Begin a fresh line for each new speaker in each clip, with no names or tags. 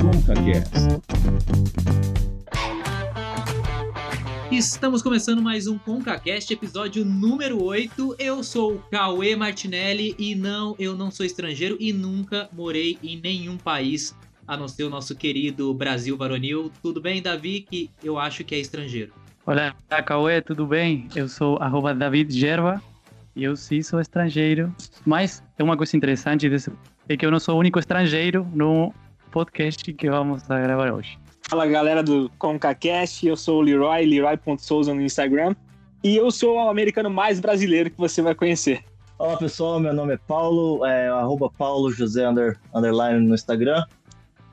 ConcaCast.
Estamos começando mais um ConcaCast, episódio número 8. Eu sou o Cauê Martinelli e não, eu não sou estrangeiro e nunca morei em nenhum país a não ser o nosso querido Brasil varonil. Tudo bem, Davi, que eu acho que é estrangeiro?
Olá, Cauê, tudo bem? Eu sou arroba David Gerva e eu sim sou estrangeiro. Mas é uma coisa interessante desse, é que eu não sou o único estrangeiro no podcast que vamos a gravar hoje.
Fala galera do ConcaCast, eu sou o Leroy, Leroy.souza no Instagram. E eu sou o americano mais brasileiro que você vai conhecer.
Olá pessoal, meu nome é Paulo, é arroba Paulo José under, underline no Instagram.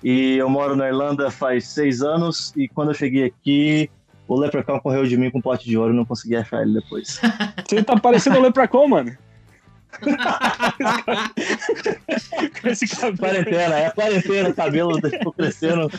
E eu moro na Irlanda faz seis anos e quando eu cheguei aqui, o Leprechaun correu de mim com um pote de ouro e não consegui achar ele depois.
Você tá parecendo o Leprechaun, mano.
Com esse cabelo. Quarentena, é quarentena, cabelo tipo, crescendo.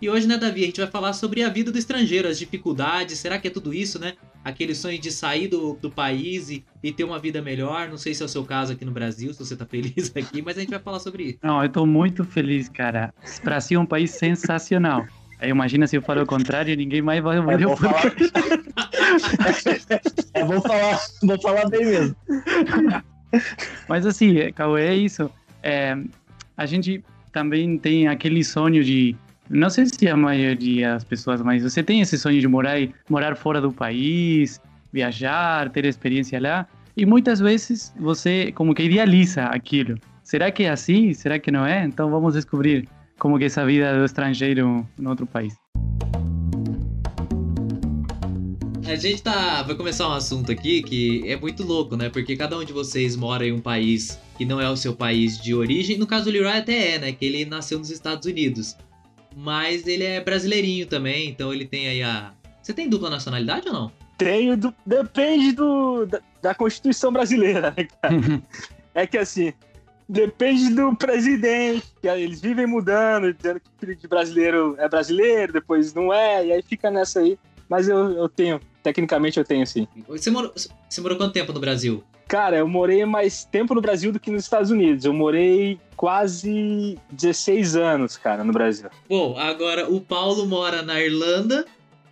E hoje, né, Davi, a gente vai falar sobre a vida do estrangeiro, as dificuldades. Será que é tudo isso, né? Aquele sonho de sair do, do país e, e ter uma vida melhor. Não sei se é o seu caso aqui no Brasil, se você tá feliz aqui, mas a gente vai falar sobre isso.
Não, eu tô muito feliz, cara. Brasil é um país sensacional. Aí imagina se eu falo o contrário, ninguém mais vai ouvir
É
o
falar, é bom falar, vou falar bem mesmo.
Mas assim, Cauê, é isso. É, a gente também tem aquele sonho de. Não sei se a maioria das pessoas, mas você tem esse sonho de morar, morar fora do país, viajar, ter experiência lá. E muitas vezes você como que idealiza aquilo. Será que é assim? Será que não é? Então vamos descobrir como que é essa vida do estrangeiro em outro país.
A gente tá. Vai começar um assunto aqui que é muito louco, né? Porque cada um de vocês mora em um país que não é o seu país de origem. No caso do Leroy até é, né? Que ele nasceu nos Estados Unidos. Mas ele é brasileirinho também, então ele tem aí a. Você tem dupla nacionalidade ou não?
Tenho, do- depende do, da, da Constituição brasileira, né, cara? é que assim, depende do presidente, eles vivem mudando, dizendo que filho de brasileiro é brasileiro, depois não é, e aí fica nessa aí. Mas eu, eu tenho, tecnicamente eu tenho sim.
Você morou, você morou quanto tempo no Brasil?
Cara, eu morei mais tempo no Brasil do que nos Estados Unidos. Eu morei quase 16 anos, cara, no Brasil.
Bom, agora o Paulo mora na Irlanda,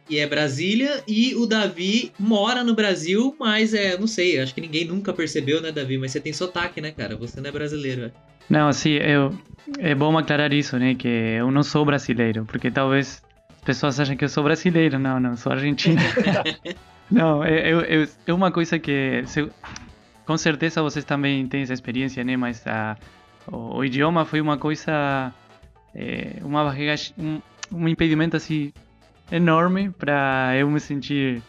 que é Brasília, e o Davi mora no Brasil, mas é, não sei, acho que ninguém nunca percebeu, né, Davi? Mas você tem sotaque, né, cara? Você não é brasileiro. é.
Não, assim, eu, é bom aclarar isso, né? Que eu não sou brasileiro, porque talvez as pessoas achem que eu sou brasileiro. Não, não, sou argentino. não, é, é, uma coisa que se- com certeza vocês também têm essa experiência, né? Mas a, o, o idioma foi uma coisa, é, uma barreira, um, um impedimento assim enorme para eu me sentir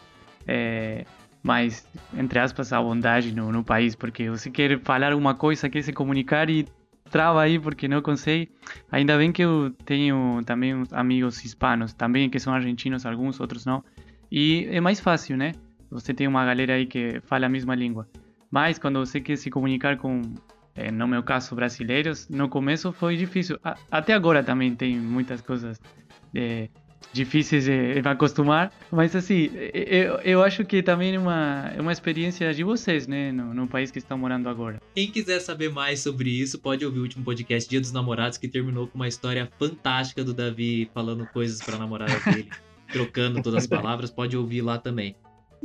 é, mais, entre aspas, à vontade no, no país, porque você quer falar alguma coisa, quer se comunicar e trava aí porque não consegue. Ainda bem que eu tenho também amigos hispanos, também que são argentinos, alguns, outros não. E é mais fácil, né? Você tem uma galera aí que fala a mesma língua. Mas quando você quer se comunicar com, eh, no meu caso, brasileiros, no começo foi difícil. Até agora também tem muitas coisas eh, difíceis de, de me acostumar. Mas assim, eu, eu acho que também é uma, é uma experiência de vocês, né? No, no país que estão morando agora.
Quem quiser saber mais sobre isso, pode ouvir o último podcast Dia dos Namorados, que terminou com uma história fantástica do Davi falando coisas pra namorada dele, trocando todas as palavras, pode ouvir lá também.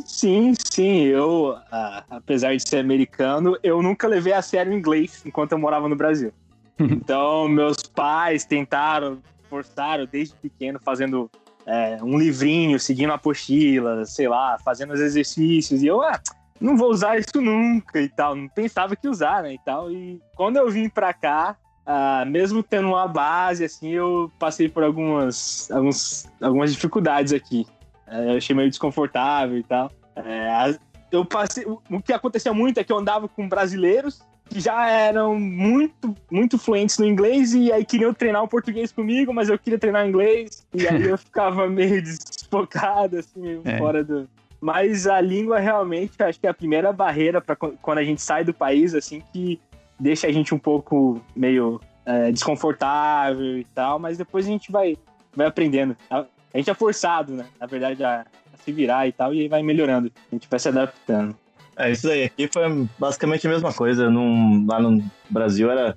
Sim, sim, eu, ah, apesar de ser americano, eu nunca levei a sério o inglês enquanto eu morava no Brasil. Então, meus pais tentaram, forçaram desde pequeno, fazendo é, um livrinho, seguindo a apostila, sei lá, fazendo os exercícios. E eu, ah, não vou usar isso nunca e tal. Não pensava que usar, né, e tal. E quando eu vim pra cá, ah, mesmo tendo uma base, assim, eu passei por algumas, alguns, algumas dificuldades aqui. É, eu achei meio desconfortável e tal. É, eu passei, o que acontecia muito é que eu andava com brasileiros que já eram muito, muito fluentes no inglês e aí queriam treinar o português comigo, mas eu queria treinar inglês e aí eu ficava meio desfocado, assim, meio
É.
fora do. Mas a língua realmente acho que é a primeira barreira para quando a gente sai do país, assim, que deixa a gente um pouco meio é, desconfortável e tal, mas depois a gente vai, vai aprendendo. A, a gente é forçado, né? Na verdade, a, a se virar e tal, e aí vai melhorando. A gente vai se adaptando.
É isso aí. Aqui foi basicamente a mesma coisa. Num- lá no Brasil era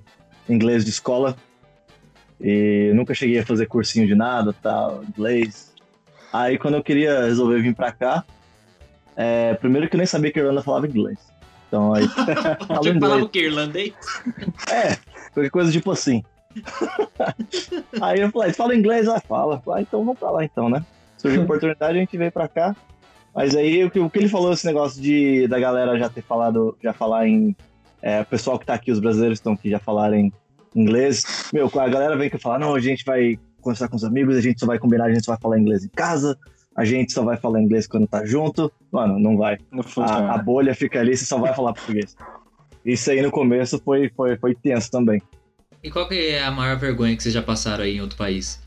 inglês de escola. E nunca cheguei a fazer cursinho de nada, tal, inglês. Aí quando eu queria resolver vir pra cá, é, primeiro que eu nem sabia que a Irlanda falava inglês. Então aí.
Você falava o que? Irlandês?
É, qualquer coisa tipo assim. aí eu falei, fala inglês? Ah, fala. Ah, então vamos pra lá então, né? Surgiu a oportunidade, a gente veio pra cá. Mas aí o que, o que ele falou, esse negócio de da galera já ter falado, já falar em. É, o pessoal que tá aqui, os brasileiros estão aqui já falarem inglês. Meu, a galera vem que fala, não, a gente vai conversar com os amigos, a gente só vai combinar, a gente só vai falar inglês em casa, a gente só vai falar inglês quando tá junto. Mano, não vai.
Não
A, a bolha fica ali, você só vai falar português. Isso aí no começo foi, foi, foi tenso também.
E qual que é a maior vergonha que vocês já passaram aí em outro país?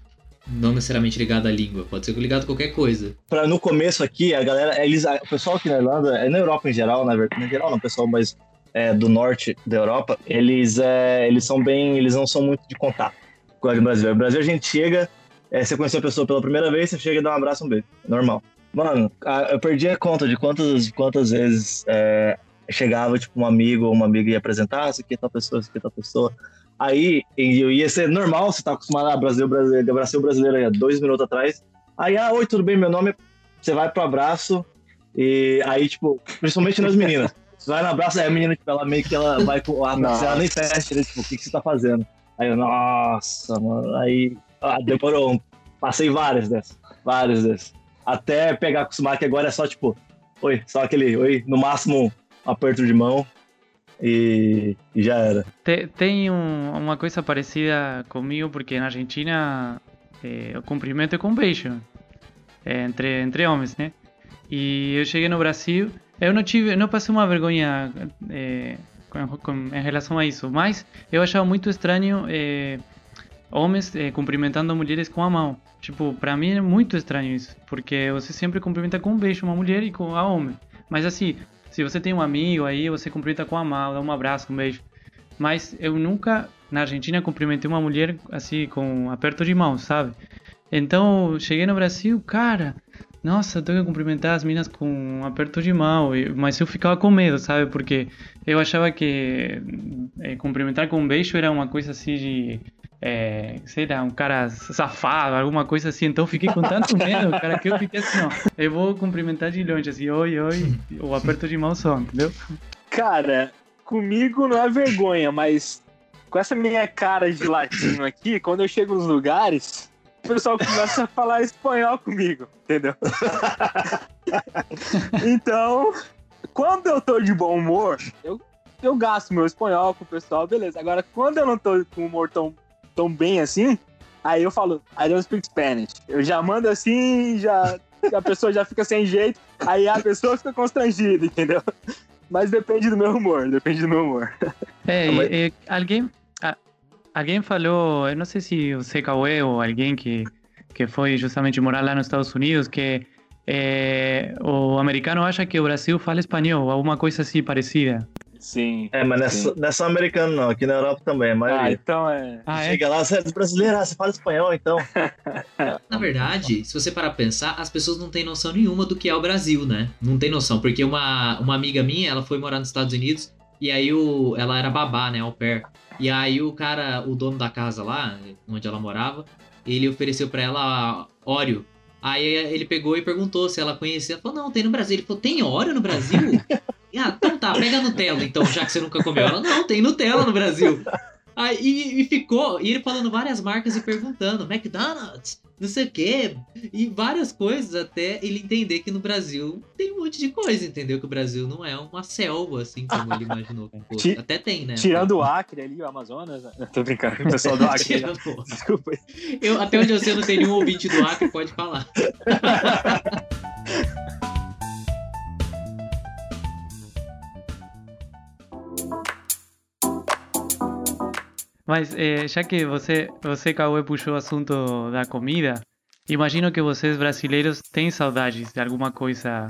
Não necessariamente ligado à língua, pode ser ligado a qualquer coisa.
Pra, no começo aqui, a galera, eles, a- o pessoal aqui na Irlanda, é na Europa em geral, na verdade, em geral não, pessoal, mas é, do norte da Europa, eles, é, eles são bem, eles não são muito de contato com o Brasil. No Brasil a gente chega, é, você conheceu a pessoa pela primeira vez, você chega e dá um abraço, um beijo, normal. Mano, a- eu perdi a conta de quantas, quantas vezes é, chegava, tipo, um amigo ou uma amiga ia apresentar, ah, esse aqui é tal pessoa, esse aqui é tal pessoa. Aí eu ia ser normal, você tá acostumado a Brasil, brasileiro, abracei o brasileiro aí há dois minutos atrás. Aí, ah, oi, tudo bem? Meu nome é você vai pro abraço e aí, tipo, principalmente nas meninas. Você vai no abraço, aí a menina, tipo, ela meio que ela vai com abraço, ela nem fecha, né? Tipo, o que, que você tá fazendo? Aí eu, nossa, mano, aí ah, demorou. Passei várias dessas, várias dessas. Até pegar acostumar que agora é só, tipo, oi, só aquele, oi, no máximo um aperto de mão e, já era.
Te- tem um- uma coisa parecida comigo, porque na Argentina eh, o cumprimento é com beijo eh, entre, entre homens, né? E eu cheguei no Brasil, eu não tive, não passei uma vergonha eh, com, com, em relação a isso, mas eu achava muito estranho eh, homens eh, cumprimentando mulheres com a mão. Tipo, pra mim é muito estranho isso, porque você sempre cumprimenta com um beijo uma mulher e com a homem. Mas assim, se você tem um amigo aí, você cumprimenta com a dá um abraço, um beijo. Mas eu nunca, na Argentina, cumprimentei uma mulher assim, com um aperto de mão, sabe? Então, cheguei no Brasil, cara, nossa, tenho que cumprimentar as minas com um aperto de mão. Mas eu ficava com medo, sabe? Porque eu achava que eh, cumprimentar com um beijo era uma coisa assim de. É, sei lá, um cara safado, alguma coisa assim. Então eu fiquei com tanto medo, cara, que eu fiquei assim, ó. Eu vou cumprimentar de longe, assim, oi, oi, o aperto de mão só, entendeu?
Cara, comigo não é vergonha, mas com essa minha cara de latino aqui, quando eu chego nos lugares, o pessoal começa a falar espanhol comigo, entendeu? então, quando eu tô de bom humor, eu, eu gasto meu espanhol com o pessoal, beleza. Agora, quando eu não tô com humor tão, tão bem assim, aí eu falo, I don't speak Spanish. Eu já mando assim, já a pessoa já fica sem jeito, aí a pessoa fica constrangida, entendeu? Mas depende do meu humor, depende do meu humor.
É,
mas-
e- e alguém, a- alguém falou, eu não sei se o CKUE ou alguém que, que foi justamente morar lá nos Estados Unidos, que é, o americano acha que o Brasil fala espanhol, alguma coisa assim parecida.
Sim.
É, mas nessa, não é só americano não, aqui na Europa também, a
Ah, então é.
Ah, é?
Chega lá, você é brasileiro, ah, você fala espanhol então.
Na verdade, se você parar pra pensar, as pessoas não têm noção nenhuma do que é o Brasil, né? Não tem noção, porque uma, uma amiga minha, ela foi morar nos Estados Unidos e aí o, ela era babá, né, au pair. E aí o cara, o dono da casa lá, onde ela morava, ele ofereceu pra ela óleo. Aí ele pegou e perguntou se ela conhecia. Ela falou, não, tem no Brasil. Ele falou, tem óleo no Brasil? ah, então tá, pega Nutella então, já que você nunca comeu. Ela, não, tem Nutella no Brasil. Aí, e, e ficou, e ele falando várias marcas e perguntando, McDonald's, não sei o quê, e várias coisas até ele entender que no Brasil tem um monte de coisa, entendeu? Que o Brasil não é uma selva, assim como ele imaginou.
Ti-
até tem, né?
Tirando o Acre ali, o Amazonas. Eu tô brincando o pessoal do Acre. Desculpa.
Eu, até onde eu sei, não tem nenhum ouvinte do Acre, pode falar.
Mas eh, já que você, você Cauê, puxou o assunto da comida, imagino que vocês brasileiros têm saudades de alguma coisa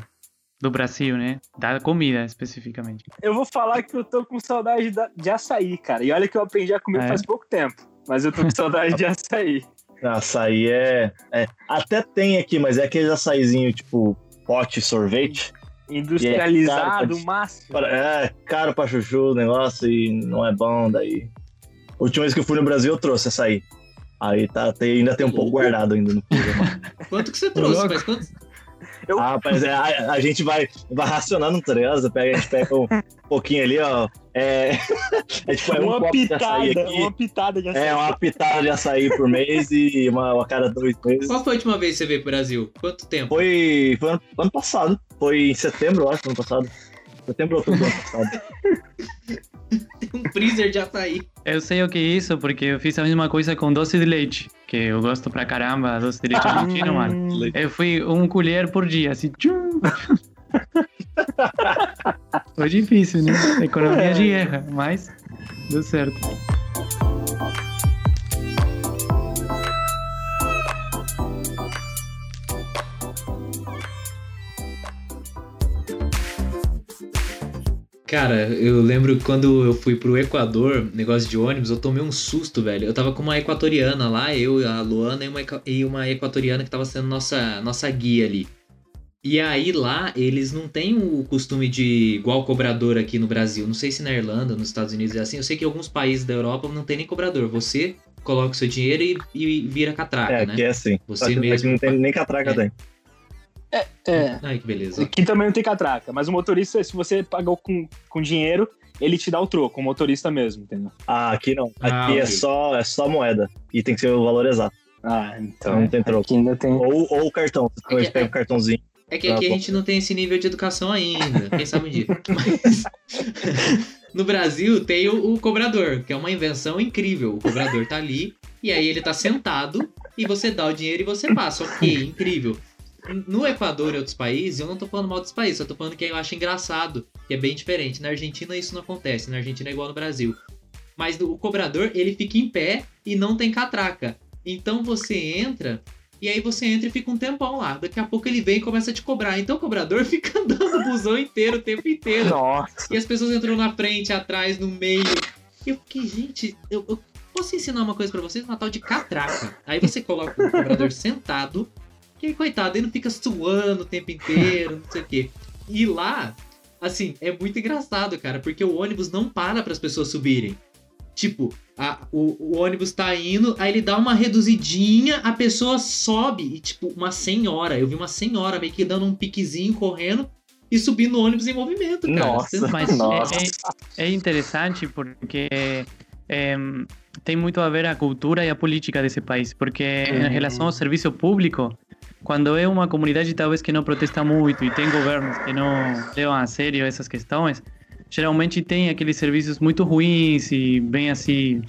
do Brasil, né? Da comida, especificamente.
Eu vou falar que eu tô com saudade da- de açaí, cara. E olha que eu aprendi a comer
É?
faz pouco tempo. Mas eu tô com saudade de açaí.
Açaí é, é. Até tem aqui, mas é aquele açaizinho tipo pote sorvete.
Industrializado,
é caro,
máximo.
Para- É caro pra chuchu o negócio e não é bom daí. A última vez que eu fui no Brasil eu trouxe açaí. Aí tá, tem, ainda tem um pouco guardado ainda no freezer.
Quanto que você trouxe? Quanto...
Eu... Ah, mas é, a, a, gente vai, vai racionando, tá ligado? Pega, a gente pega um pouquinho ali, ó. É,
é tipo, é uma um pitada, aqui. Uma pitada de açaí.
É, uma pitada de açaí por mês e uma, a cada dois meses.
Qual foi a última vez que você veio pro Brasil? Quanto tempo?
Foi, foi ano, ano passado. Foi em setembro, eu acho, ano passado. Setembro, outubro do ano passado.
Tem um freezer de açaí.
Eu sei o que é isso, porque eu fiz a mesma coisa com doce de leite, que eu gosto pra caramba, doce de leite argentino, mano. Eu fui um colher por dia, assim, tchum. Foi difícil, né? Economia de guerra, mas deu certo.
Cara, eu lembro quando eu fui pro Equador, negócio de ônibus, eu tomei um susto, velho. Eu tava com uma equatoriana lá, eu, a Luana e uma, e uma equatoriana que tava sendo nossa, nossa guia ali. E aí lá, eles não têm o costume de igual cobrador aqui no Brasil. Não sei se na Irlanda, nos Estados Unidos é assim. Eu sei que alguns países da Europa não tem nem cobrador. Você coloca o seu dinheiro e, e vira catraca,
é,
né?
É, assim.
Você mesmo.
Não tem nem catraca, é. tem.
É, é.
Ai, que beleza.
Aqui também não tem catraca, mas o motorista, se você pagou com, com dinheiro, ele te dá o troco, o motorista mesmo, entendeu?
Ah, aqui não. Aqui ah, é, só, é só moeda. E tem que ser o valor exato.
Ah, então. Não tem troco. ainda tem...
Ou, ou o cartão. Você é que, pega o cartãozinho.
É que aqui a gente não tem esse nível de educação ainda. Quem sabe um dia. Mas. no Brasil tem o, o, cobrador, que é uma invenção incrível. O cobrador tá ali, e aí ele tá sentado, e você dá o dinheiro e você passa. Ok, incrível no Equador e outros países, eu não tô falando mal dos países, eu tô falando que eu acho engraçado, que é bem diferente. Na Argentina isso não acontece, na Argentina é igual no Brasil. Mas o cobrador, ele fica em pé e não tem catraca. Então você entra e aí você entra e fica um tempão lá. Daqui a pouco ele vem e começa a te cobrar. Então o cobrador fica andando o busão inteiro o tempo inteiro.
Nossa.
E as pessoas entram na frente, atrás, no meio. E eu fiquei, gente, eu, eu posso ensinar uma coisa para vocês? Uma tal de catraca. Aí você coloca o cobrador sentado que coitado, ele não fica suando o tempo inteiro, não sei o quê. E lá, assim, é muito engraçado, cara, porque o ônibus não para para as pessoas subirem. Tipo, a, o, o, ônibus tá indo, aí ele dá uma reduzidinha, a pessoa sobe, e tipo, uma senhora, eu vi uma senhora meio que dando um piquezinho, correndo, e subindo o ônibus em movimento, cara.
Nossa, mas nossa. É, é, interessante porque é, tem muito a ver a cultura e a política desse país, porque uhum. em relação ao serviço público, quando é uma comunidade talvez que não protesta muito e tem governos que não levam a sério essas questões, geralmente tem aqueles serviços muito ruins e bem assim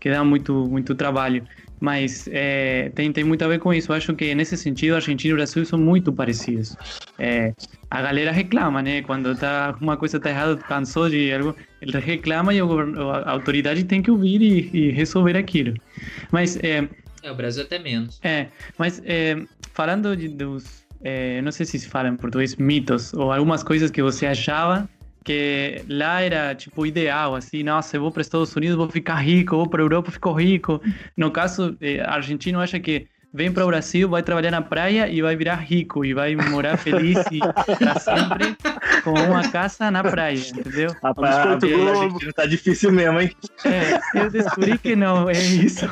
que dá muito muito trabalho. Mas é, tem, tem muito a ver com isso. Eu acho que nesse sentido, Argentina e Brasil são muito parecidos. É, a galera reclama, né? Quando tá, uma coisa está errada, cansou de algo, ele reclama e a autoridade tem que ouvir e, e resolver aquilo. Mas é,
é, o Brasil até menos.
É, mas é, falando de, dos. É, não sei se se fala em português, mitos, ou algumas coisas que você achava que lá era tipo ideal, assim, nossa, eu vou para os Estados Unidos, vou ficar rico, vou para a Europa, fico rico. No caso, é, argentino acha que vem para o Brasil, vai trabalhar na praia e vai virar rico e vai morar feliz e para sempre com uma casa na praia, entendeu?
Rapaz, a Argentina tá difícil mesmo, hein?
É, eu descobri que não é isso.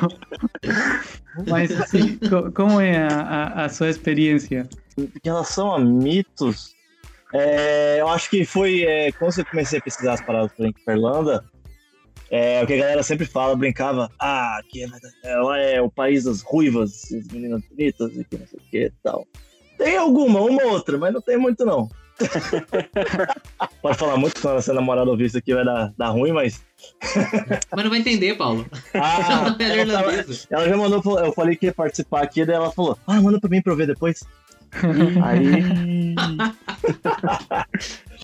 Mas assim, como é a, a, a sua experiência?
Em relação a mitos, é, eu acho que foi é, quando eu comecei a pesquisar as paradas para Irlanda, é, o que a galera sempre fala, brincava, ah, aqui é, lá é o país das ruivas, as meninas bonitas e que não sei o que e tal. Tem alguma, uma outra, mas não tem muito não. Pode falar muito quando você namorada ouvir isso aqui vai dar, dar ruim, mas.
mas não vai entender, Paulo.
Ah, ela, tava, ela, já mandou, eu falei que ia participar aqui, daí ela falou, ah, manda pra mim pra eu ver depois. Aí.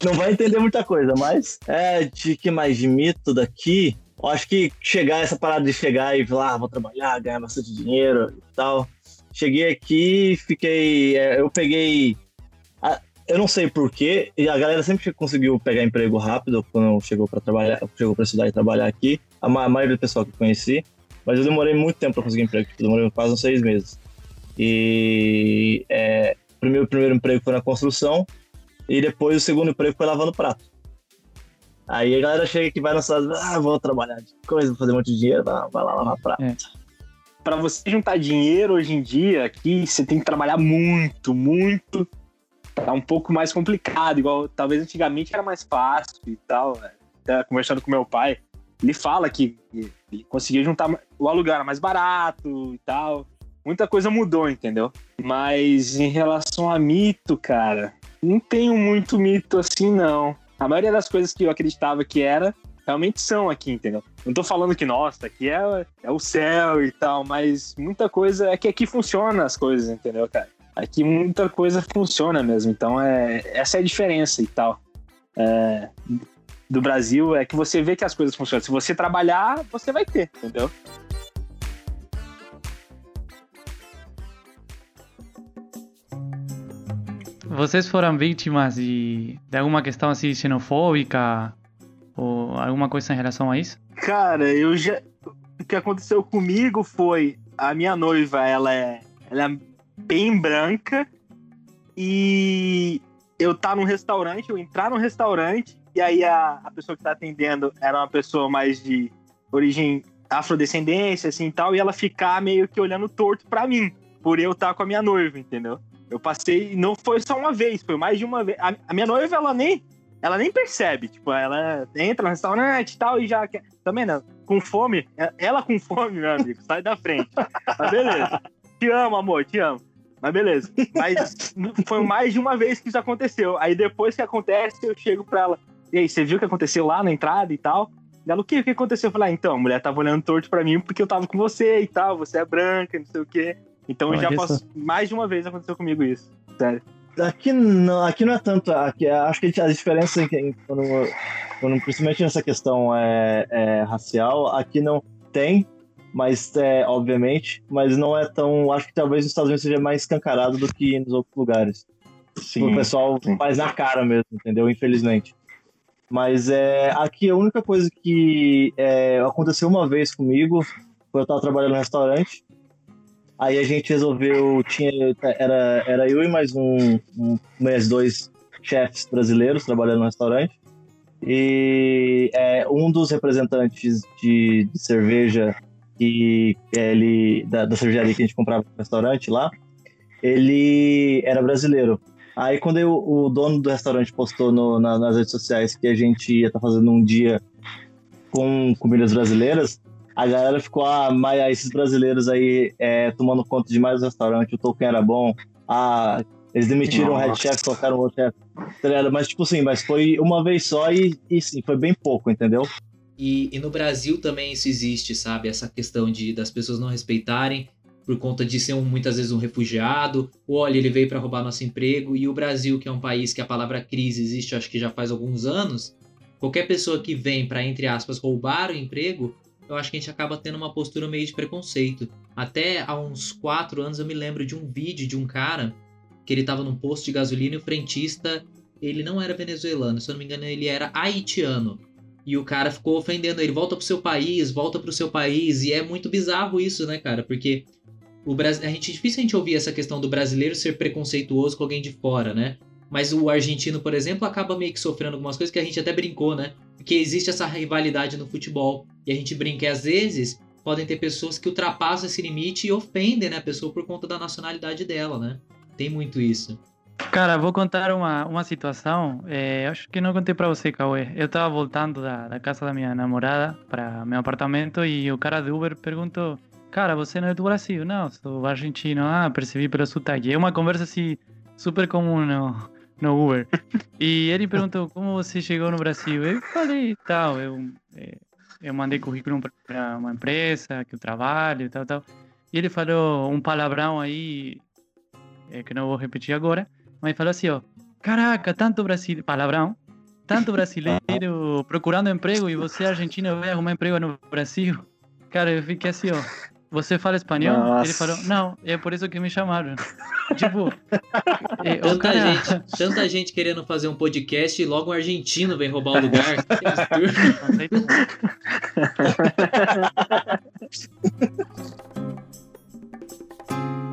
não vai entender muita coisa, mas é de que mais de mito daqui. Eu acho que chegar, essa parada de chegar e falar, ah, vou trabalhar, ganhar bastante dinheiro e tal. Cheguei aqui, fiquei. É, eu peguei. Eu não sei porquê, e a galera sempre conseguiu pegar emprego rápido quando chegou para trabalhar, chegou para estudar e trabalhar aqui. A maioria do pessoal que eu conheci. Mas eu demorei muito tempo para conseguir emprego, eu demorei quase uns seis meses. E é, o primeiro, primeiro emprego foi na construção e depois o segundo emprego foi lavando prato. Aí a galera chega que vai na cidade, ah, vou trabalhar de coisa, vou fazer um monte de dinheiro, vai, vai lá lavar prato. É.
para você juntar dinheiro hoje em dia aqui, você tem que trabalhar muito, muito. Tá um pouco mais complicado, igual talvez antigamente era mais fácil e tal. Né? Até conversando com meu pai, ele fala que ele conseguia juntar o aluguel era mais barato e tal. Muita coisa mudou, entendeu? Mas em relação a mito, cara, não tenho muito mito assim, não. A maioria das coisas que eu acreditava que era, realmente são aqui, entendeu? Não tô falando que, nossa, aqui é, é o céu e tal, mas muita coisa é que aqui funciona as coisas, entendeu, cara? Aqui muita coisa funciona mesmo, então é, essa é a diferença e tal. É, do Brasil é que você vê que as coisas funcionam. Se você trabalhar, você vai ter, entendeu?
Vocês foram vítimas de, de alguma questão assim xenofóbica ou alguma coisa em relação a isso?
Cara, eu já. O que aconteceu comigo foi a minha noiva, ela é, ela é bem branca e eu tá num restaurante, eu entrar num restaurante e aí a, a pessoa que tá atendendo era uma pessoa mais de origem afrodescendência, assim tal, e ela ficar meio que olhando torto para mim, por eu estar tá com a minha noiva, entendeu? Eu passei, não foi só uma vez, foi mais de uma vez. A, a minha noiva, ela nem, ela nem percebe, tipo, ela entra no restaurante e tal, e já quer. Também não, com fome, ela com fome, meu amigo, sai da frente. Mas beleza. Te amo, amor, te amo. Mas beleza. Mas foi mais de uma vez que isso aconteceu. Aí depois que acontece, eu chego pra ela. E aí, você viu o que aconteceu lá na entrada e tal? Ela, o que, o que aconteceu? Eu falei, ah, então, a mulher tava olhando torto pra mim porque eu tava com você e tal, você é branca, não sei o quê. Então Olha já posso, mais de uma vez aconteceu comigo isso. Sério.
Aqui não, aqui não é tanto. Aqui, acho que a diferença é que quando, quando, principalmente nessa questão é, é, racial, aqui não tem, mas é, obviamente, mas não é tão. Acho que talvez nos Estados Unidos seja mais escancarado do que nos outros lugares. Sim, o pessoal sim. faz na cara mesmo, entendeu? Infelizmente. Mas é, aqui a única coisa que é, aconteceu uma vez comigo foi eu estar trabalhando no restaurante Aí a gente resolveu, tinha, era, era eu e mais um, um mais dois chefes brasileiros trabalhando no restaurante. E é, um dos representantes de, de cerveja que ele da, da cervejaria que a gente comprava no restaurante lá, ele era brasileiro. Aí quando eu, o dono do restaurante postou no, na, nas redes sociais que a gente ia estar tá fazendo um dia com comidas brasileiras, a galera ficou, ah, mas esses brasileiros aí é, tomando conta de mais restaurante, o Tolkien era bom, ah, eles demitiram Nossa. o head chef, colocaram o outro chef, tá mas tipo assim, mas foi uma vez só e, e sim, foi bem pouco, entendeu?
E, e no Brasil também isso existe, sabe? Essa questão de das pessoas não respeitarem por conta de ser um, muitas vezes um refugiado, olha, ele veio para roubar nosso emprego, e o Brasil, que é um país que a palavra crise existe, acho que já faz alguns anos, qualquer pessoa que vem para entre aspas roubar o emprego, eu acho que a gente acaba tendo uma postura meio de preconceito. Até há uns quatro anos eu me lembro de um vídeo de um cara que ele tava num posto de gasolina e o frentista, ele não era venezuelano, se eu não me engano, ele era haitiano. E o cara ficou ofendendo ele, volta pro seu país, volta pro seu país. E é muito bizarro isso, né, cara? Porque o Brasil, a gente é difícil a gente ouvir essa questão do brasileiro ser preconceituoso com alguém de fora, né? Mas o argentino, por exemplo, acaba meio que sofrendo algumas coisas que a gente até brincou, né? Porque existe essa rivalidade no futebol. E a gente brinca, e às vezes podem ter pessoas que ultrapassam esse limite e ofendem né, a pessoa por conta da nacionalidade dela, né? Tem muito isso.
Cara, vou contar uma, uma situação. É, acho que não contei para você, Cauê. Eu tava voltando da, da casa da minha namorada para meu apartamento e o cara do Uber perguntou: Cara, você não é do Brasil? Não, sou argentino. Ah, percebi pelo sotaque. É uma conversa assim super comum no, no Uber. E ele perguntou como você chegou no Brasil. Eu falei tal, eu, é, eu mandei currículo para uma empresa que eu trabalho, tal, tal. E ele falou um palavrão aí, é, que não vou repetir agora, mas falou assim, ó, caraca, tanto brasileiro, palavrão, tanto brasileiro procurando emprego e você argentino vai arrumar emprego no Brasil. Cara, eu fiquei assim, ó, você fala espanhol? Nossa. Ele falou, não, é por isso que me chamaram. tipo,
é, tanta, cara... gente, tanta gente querendo fazer um podcast e logo um argentino vem roubar o lugar.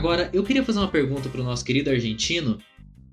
Agora, eu queria fazer uma pergunta para o nosso querido argentino,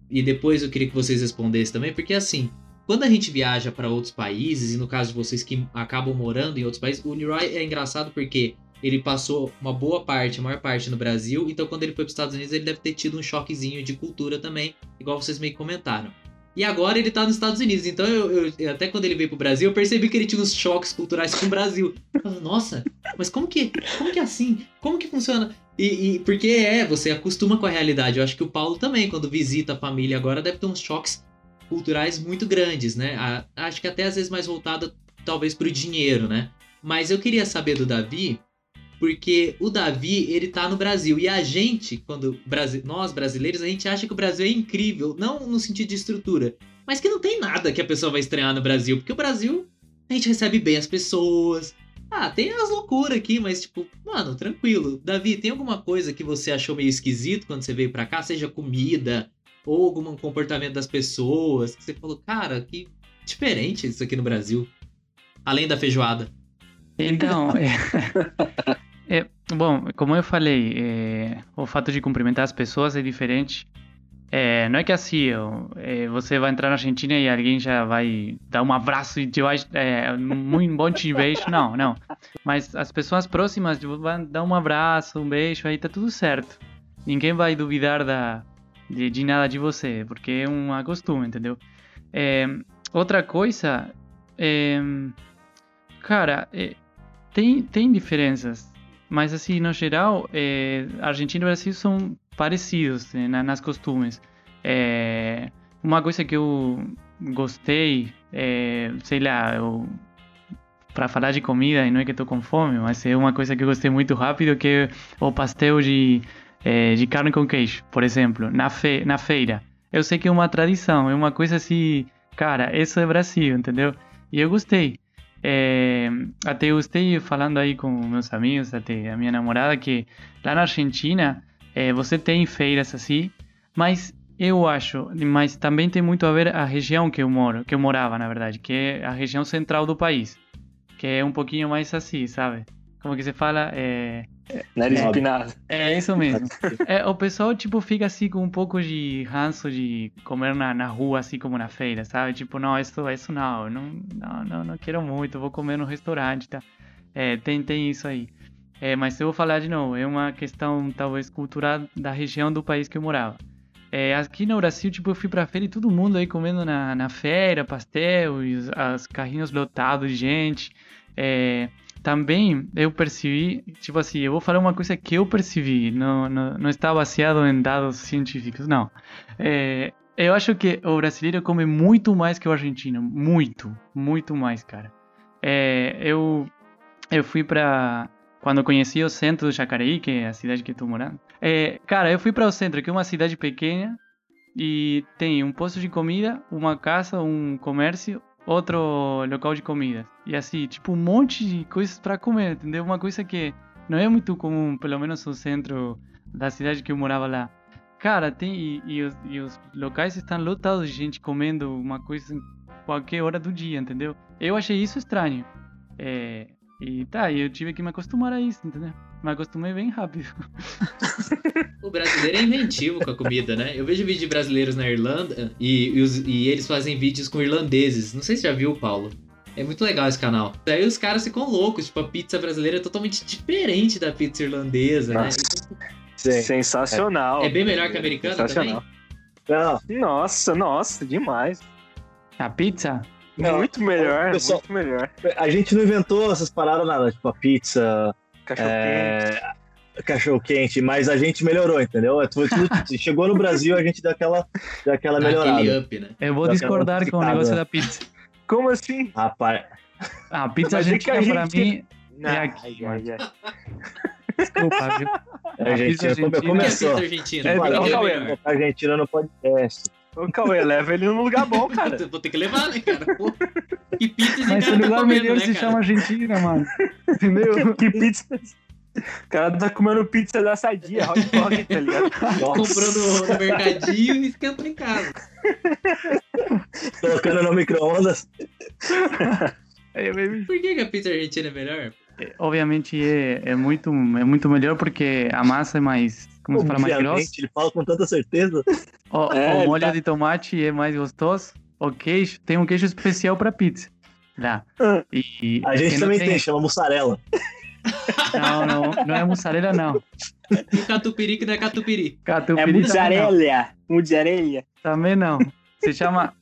e depois eu queria que vocês respondessem também, porque assim, quando a gente viaja para outros países, e no caso de vocês que acabam morando em outros países, o Leroy é engraçado porque ele passou uma boa parte, a maior parte no Brasil, então quando ele foi para os Estados Unidos ele deve ter tido um choquezinho de cultura também, igual vocês meio que comentaram. E agora ele tá nos Estados Unidos, então eu, eu até quando ele veio pro Brasil, eu percebi que ele tinha uns choques culturais com o Brasil. Eu falei, Nossa, mas como que, como que é assim? Como que funciona? E, e, porque é, você acostuma com a realidade. Eu acho que o Paulo também, quando visita a família agora, deve ter uns choques culturais muito grandes, né? A, acho que até às vezes mais voltado talvez pro dinheiro, né? Mas eu queria saber do Davi, porque o Davi, ele tá no Brasil. E a gente, quando nós brasileiros, a gente acha que o Brasil é incrível. Não no sentido de estrutura, mas que não tem nada que a pessoa vai estranhar no Brasil. Porque o Brasil, a gente recebe bem as pessoas. Ah, tem as loucuras aqui, mas tipo, mano, tranquilo. Davi, tem alguma coisa que você achou meio esquisito quando você veio pra cá? Seja comida, ou algum comportamento das pessoas, que você falou, cara, que diferente isso aqui no Brasil. Além da feijoada.
Então, é, bom, como eu falei, é, o fato de cumprimentar as pessoas é diferente. É, não é que assim, é, você vai entrar na Argentina e alguém já vai dar um abraço e te vai, é, muito bom te beijo, não, não. Mas as pessoas próximas vão dar um abraço, um beijo, aí tá tudo certo. Ninguém vai duvidar da, de, de nada de você, porque é um costume, entendeu? É, outra coisa, é, cara, é, tem, tem diferenças. Mas, assim, no geral, é, Argentina e Brasil são parecidos né, nas costumes. É, uma coisa que eu gostei, é, sei lá, eu, para falar de comida, e não é que estou com fome, mas é uma coisa que eu gostei muito rápido, que é o pastel de, é, de carne com queijo, por exemplo, na, fe, na feira. Eu sei que é uma tradição, é uma coisa assim, cara, isso é Brasil, entendeu? E eu gostei. É, até eu estei falando aí com meus amigos, até a minha namorada, que lá na Argentina é, você tem feiras assim, mas eu acho, mas também tem muito a ver a região que eu moro, que eu morava, na verdade, que é a região central do país, que é um pouquinho mais assim, sabe? Como que se fala? É,
Nariz é, empinado.
É isso mesmo. É, o pessoal, tipo, fica assim com um pouco de ranço de comer na, na rua, assim como na feira, sabe? Tipo, não, isso, isso não, não, não, não, não quero muito, vou comer no restaurante, tá? É, tem, tem isso aí. É, mas eu vou falar de novo, é uma questão, talvez, cultural da região do país que eu morava. É, aqui no Brasil, tipo, eu fui pra feira e todo mundo aí comendo na, na feira, pastel, os, os carrinhos lotados de gente. É, também eu percebi, tipo assim, eu vou falar uma coisa que eu percebi, não, não, não está baseado em dados científicos, não. É, eu acho que o brasileiro come muito mais que o argentino, muito, muito mais, cara. É, eu, eu fui pra. Quando conheci o centro do Jacareí, que é a cidade que estou morando. É, cara, eu fui para o centro, que é uma cidade pequena, e tem um posto de comida, uma casa, um comércio, outro local de comida. E assim, tipo, um monte de coisas para comer, entendeu? Uma coisa que não é muito comum, pelo menos no centro da cidade que eu morava lá. Cara, tem. E, e, os, e os locais estão lotados de gente comendo uma coisa em qualquer hora do dia, entendeu? Eu achei isso estranho. É, e tá, eu tive que me acostumar a isso, entendeu? Me acostumei bem rápido.
o brasileiro é inventivo com a comida, né? Eu vejo vídeos de brasileiros na Irlanda e, e, os, e, eles fazem vídeos com irlandeses. Não sei se já viu, Paulo. É muito legal esse canal. Daí os caras ficam loucos. Tipo, a pizza brasileira é totalmente diferente da pizza irlandesa, né? Nossa.
né? Sim. Sensacional.
É, é, bem melhor que a americana Sensacional.
também? Não. Nossa, nossa, demais.
A pizza?
Não, muito melhor, pessoal, muito melhor.
A gente não inventou essas paradas nada, tipo a pizza,
cachorro é,
quente, cachorro quente, mas a gente melhorou, entendeu? É chegou no Brasil, a gente deu aquela, deu aquela melhorada.
Up, né? Eu vou discordar com o negócio da pizza.
Como assim?
Rapaz.
A pizza argentina a gente... pra mim
não, é aqui. Ai, ai, ai.
Desculpa, viu?
É, a gente, argentina. começou.
A Argentina? É,
é, a Argentina no podcast.
Ô, Cauê, leva ele num lugar bom, cara.
Vou ter que levar, né, cara? Pô. Que pizza esse
Mas
cara
tá lugar
comendo,
melhor
né,
se
cara?
chama Argentina, mano. Entendeu?
que pizza... O cara tá comendo pizza da sadia, hot dog, tá ligado?
Comprando no mercadinho e esquentando em casa.
Colocando no micro-ondas.
Por que, que a pizza argentina é melhor?
Obviamente é, é, muito, é muito melhor porque a massa é mais. Como se fala, mais grossa.
Ele fala com tanta certeza.
O, é, o molho tá... de tomate é mais gostoso. o queijo, tem um queijo especial para pizza. Lá.
Ah.
E,
A gente também tem, chama mussarela.
Não, não, não é mussarela, não.
E o catupiry que não é catupiry.
Catupiry
É
também não.
mussarela. Mussarela.
Também não. Se chama.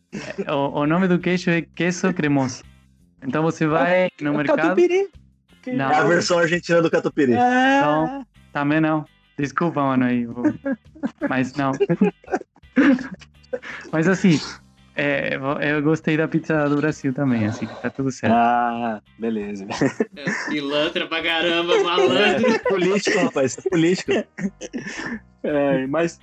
O, o nome do queijo é queso cremoso. Então você vai no mercado.
Catupiry.
Não.
É a versão argentina do catupiry.
Ah,
Também não. Desculpa, mano, aí. vou- Mas não. Mas assim, é, eu gostei da pizza do Brasil também, assim, que tá tudo certo.
ah, beleza.
É, pilantra pra caramba, malandro.
político, rapaz, é político.
É, mas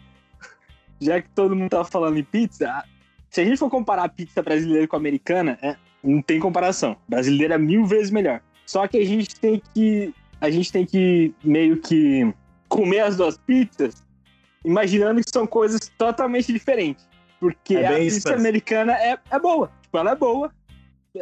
já que todo mundo tá falando em pizza, se a gente for comparar a pizza brasileira com a americana, é, não tem comparação. Brasileira é mil vezes melhor. Só que a gente tem que a gente tem que meio que comer as duas pizzas, imaginando que são coisas totalmente diferentes. Porque
É
a
isso
pizza americana é, é boa. Tipo, ela é boa,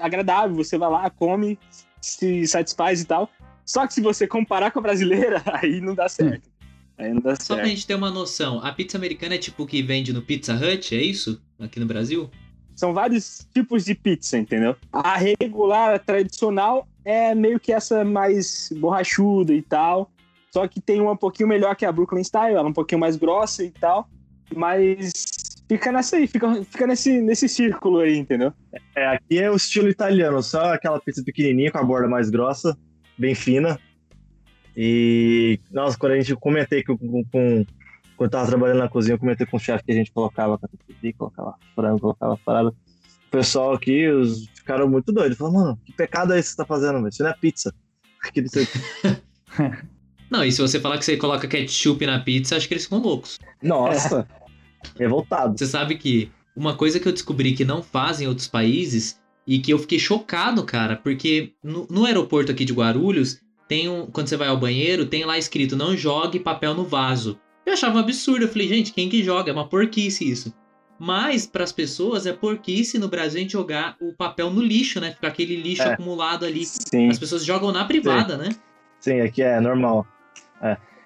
agradável. Você vai lá, come, se satisfaz e tal. Só que se você comparar com a brasileira, aí não dá certo. Aí não dá
Só pra
certo.
gente ter uma noção, a pizza americana é tipo o que vende no Pizza Hut, é isso? Aqui no Brasil?
São vários tipos de pizza, entendeu? A regular, a tradicional, é meio que essa mais borrachuda e tal. Só que tem uma um pouquinho melhor que a Brooklyn Style, ela é um pouquinho mais grossa e tal. Mas fica nessa aí, fica, fica nesse, nesse círculo aí, entendeu?
É, aqui é o estilo italiano, só aquela pizza pequenininha com a borda mais grossa, bem fina. E, nossa, quando a gente comentei que com, com quando eu tava trabalhando na cozinha, eu comentei com o chefe que a gente colocava catupiry, colocava frango, colocava parada. O pessoal aqui os, ficaram muito doidos. Falaram, mano, que pecado é esse que você tá fazendo, velho? Isso não é pizza. Aqui, não sei.
Não, e se você falar que você coloca ketchup na pizza, acho que eles ficam loucos.
Nossa, revoltado.
Você sabe que uma coisa que eu descobri que não fazem em outros países e que eu fiquei chocado, cara, porque no, no aeroporto aqui de Guarulhos, tem um, quando você vai ao banheiro, tem lá escrito não jogue papel no vaso. Eu achava um absurdo, eu falei, gente, quem que joga? É uma porquice isso. Mas para as pessoas é porquice no Brasil a gente jogar o papel no lixo, né? Ficar aquele lixo
É.
acumulado ali.
Sim.
As pessoas jogam na privada, né?
Sim, aqui é normal.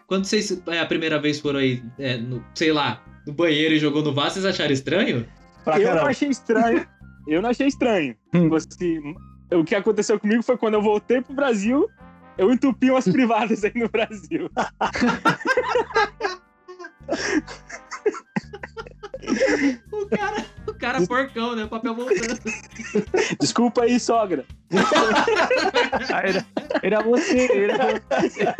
Quando vocês é, a primeira vez foram aí, é, no, sei lá, no banheiro e jogou no vaso, vocês acharam estranho?
Pra
Eu não
caramba.
achei estranho. Eu não achei estranho. Você- o que aconteceu comigo foi quando eu voltei pro Brasil, eu entupi umas privadas aí no Brasil.
O cara, cara porcão, né? O papel voltando.
Desculpa aí, sogra.
Ah, era, era você, era você.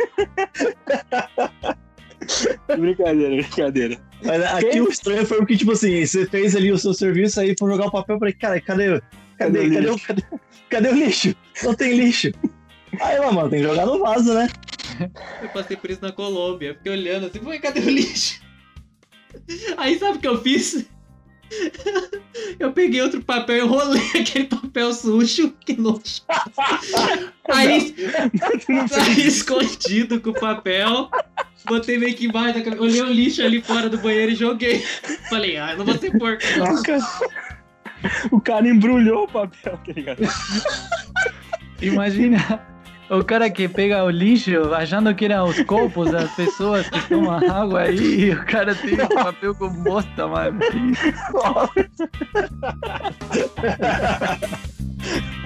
Brincadeira, brincadeira.
Mas aqui
Quem?
o estranho foi o que, tipo assim, você fez ali o seu serviço aí for jogar o papel, eu falei, cara, cadê, cadê,
Cadê o
cadê, o,
lixo?
cadê, cadê o lixo? Não tem lixo. Aí, lá, mano, tem que jogar no vaso, né?
Eu passei por isso na Colômbia. Fiquei olhando assim, foi, cadê o lixo? Aí sabe o que eu fiz? Eu peguei outro papel e enrolei aquele papel sujo, que nojo. Aí, saí escondido com o papel, botei meio que embaixo da cabeça, olhei o lixo ali fora do banheiro e joguei. Falei, ah, eu não vou ser porco. não.
O cara, o cara embrulhou o papel, tá ligado?
Imagina o cara que pega o lixo achando que eram os copos das pessoas que tomam água aí e o cara tem o papel com bosta, mano.